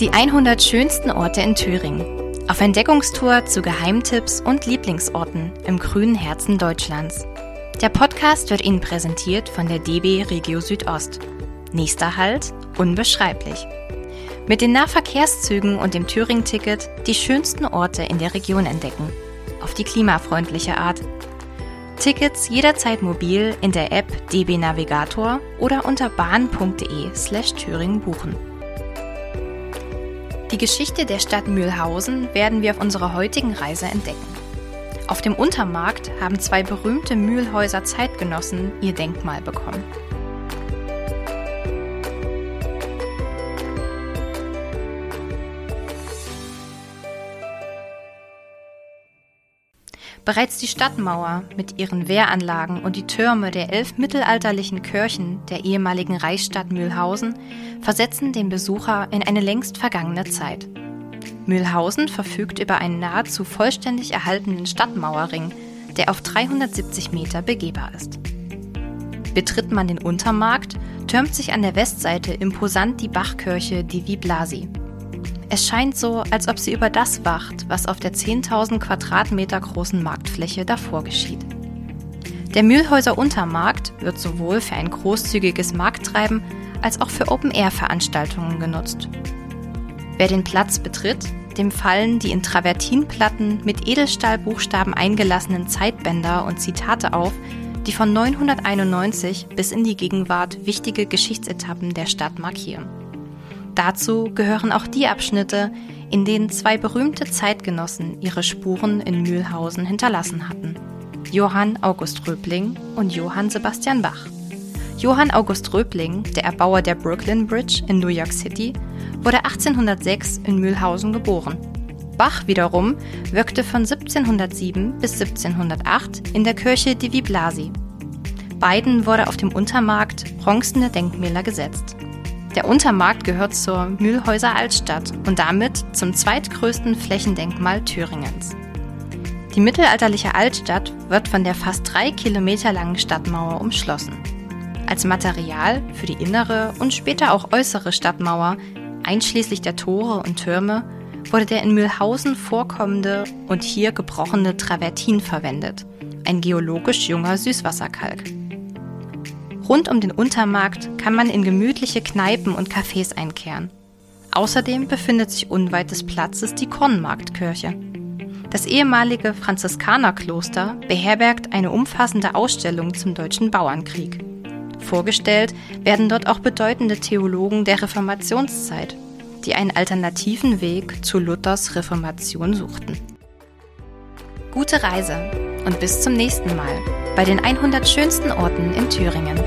Die 100 schönsten Orte in Thüringen. Auf Entdeckungstour zu Geheimtipps und Lieblingsorten im grünen Herzen Deutschlands. Der Podcast wird Ihnen präsentiert von der DB Regio Südost. Nächster Halt, unbeschreiblich. Mit den Nahverkehrszügen und dem Thüringen-Ticket die schönsten Orte in der Region entdecken. Auf die klimafreundliche Art. Tickets jederzeit mobil in der App DB Navigator oder unter bahn.de slash Thüringen buchen. Die Geschichte der Stadt Mühlhausen werden wir auf unserer heutigen Reise entdecken. Auf dem Untermarkt haben zwei berühmte Mühlhäuser Zeitgenossen ihr Denkmal bekommen. Bereits die Stadtmauer mit ihren Wehranlagen und die Türme der elf mittelalterlichen Kirchen der ehemaligen Reichsstadt Mühlhausen versetzen den Besucher in eine längst vergangene Zeit. Mühlhausen verfügt über einen nahezu vollständig erhaltenen Stadtmauerring, der auf 370 Meter begehbar ist. Betritt man den Untermarkt, türmt sich an der Westseite imposant die Bachkirche Divi Blasi. Es scheint so, als ob sie über das wacht, was auf der 10.000 Quadratmeter großen Marktfläche davor geschieht. Der Mühlhäuser Untermarkt wird sowohl für ein großzügiges Markttreiben als auch für Open-Air-Veranstaltungen genutzt. Wer den Platz betritt, dem fallen die in Travertinplatten mit Edelstahlbuchstaben eingelassenen Zeitbänder und Zitate auf, die von 991 bis in die Gegenwart wichtige Geschichtsetappen der Stadt markieren. Dazu gehören auch die Abschnitte, in denen zwei berühmte Zeitgenossen ihre Spuren in Mühlhausen hinterlassen hatten. Johann August Röbling und Johann Sebastian Bach. Johann August Röbling, der Erbauer der Brooklyn Bridge in New York City, wurde 1806 in Mühlhausen geboren. Bach wiederum wirkte von 1707 bis 1708 in der Kirche Divi Blasi. Beiden wurde auf dem Untermarkt bronzene Denkmäler gesetzt. Der Untermarkt gehört zur Mühlhäuser Altstadt und damit zum zweitgrößten Flächendenkmal Thüringens. Die mittelalterliche Altstadt wird von der fast drei Kilometer langen Stadtmauer umschlossen. Als Material für die innere und später auch äußere Stadtmauer, einschließlich der Tore und Türme, wurde der in Mühlhausen vorkommende und hier gebrochene Travertin verwendet, ein geologisch junger Süßwasserkalk. Rund um den Untermarkt kann man in gemütliche Kneipen und Cafés einkehren. Außerdem befindet sich unweit des Platzes die Kornmarktkirche. Das ehemalige Franziskanerkloster beherbergt eine umfassende Ausstellung zum Deutschen Bauernkrieg. Vorgestellt werden dort auch bedeutende Theologen der Reformationszeit, die einen alternativen Weg zu Luthers Reformation suchten. Gute Reise und bis zum nächsten Mal bei den 100 schönsten Orten in Thüringen.